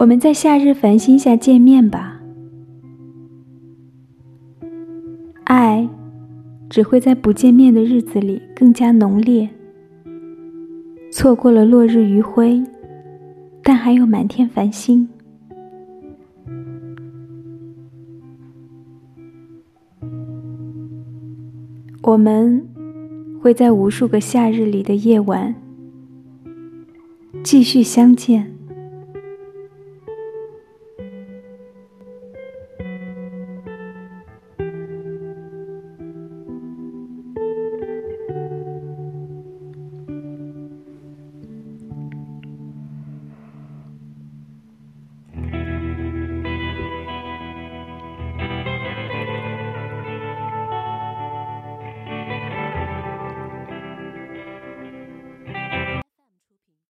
我们在夏日繁星下见面吧。爱只会在不见面的日子里更加浓烈错过了落日余晖但还有满天繁星。我们会在无数个夏日里的夜晚继续相见。